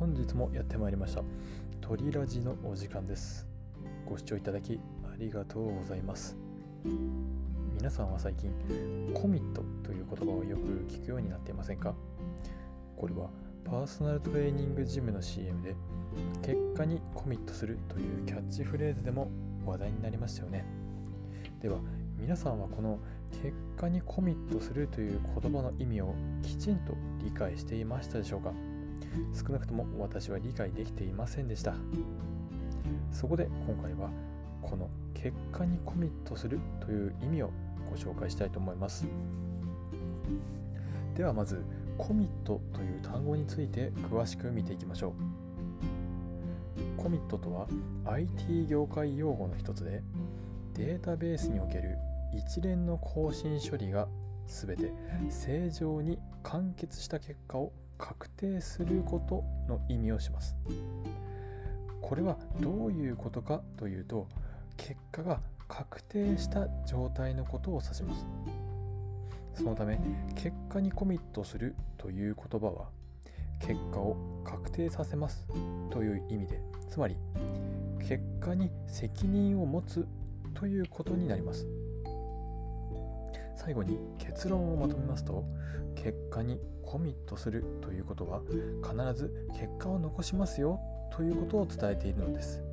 ともやってまいりました。鳥ラジのお時間です。ご視聴いただきありがとうございます。皆さんは最近コミットという言葉をよく聞くようになっていませんか？これはパーソナルトレーニングジムの CM で結果にコミットするというキャッチフレーズでも話題になりましたよね。では皆さんはこの結果にコミットするという言葉の意味をきちんと理解していましたでしょうか？少なくとも私は理解できていませんでした。そこで今回はこの結果にコミットするという意味をご紹介したいと思います。ではまずコミットという単語について詳しく見ていきましょう。コミットとは IT 業界用語の一つでデータベースにおける一連の更新処理が全て正常に完結した結果を確定することの意味をします。これはどういうことかというと結果が確定した状態のことを指します。そのため結果にコミットするという言葉は結果を確定させますという意味でつまり結果に責任を持つということになります。最後に結論をまとめますと結果にコミットするということは必ず結果を残しますよということを伝えているのです。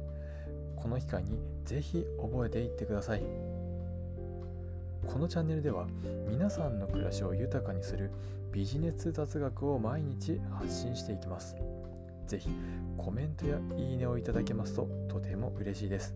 この機会にぜひ覚えていってください。このチャンネルでは皆さんの暮らしを豊かにするビジネス雑学を毎日発信していきます。ぜひコメントやいいねをいただけますととても嬉しいです。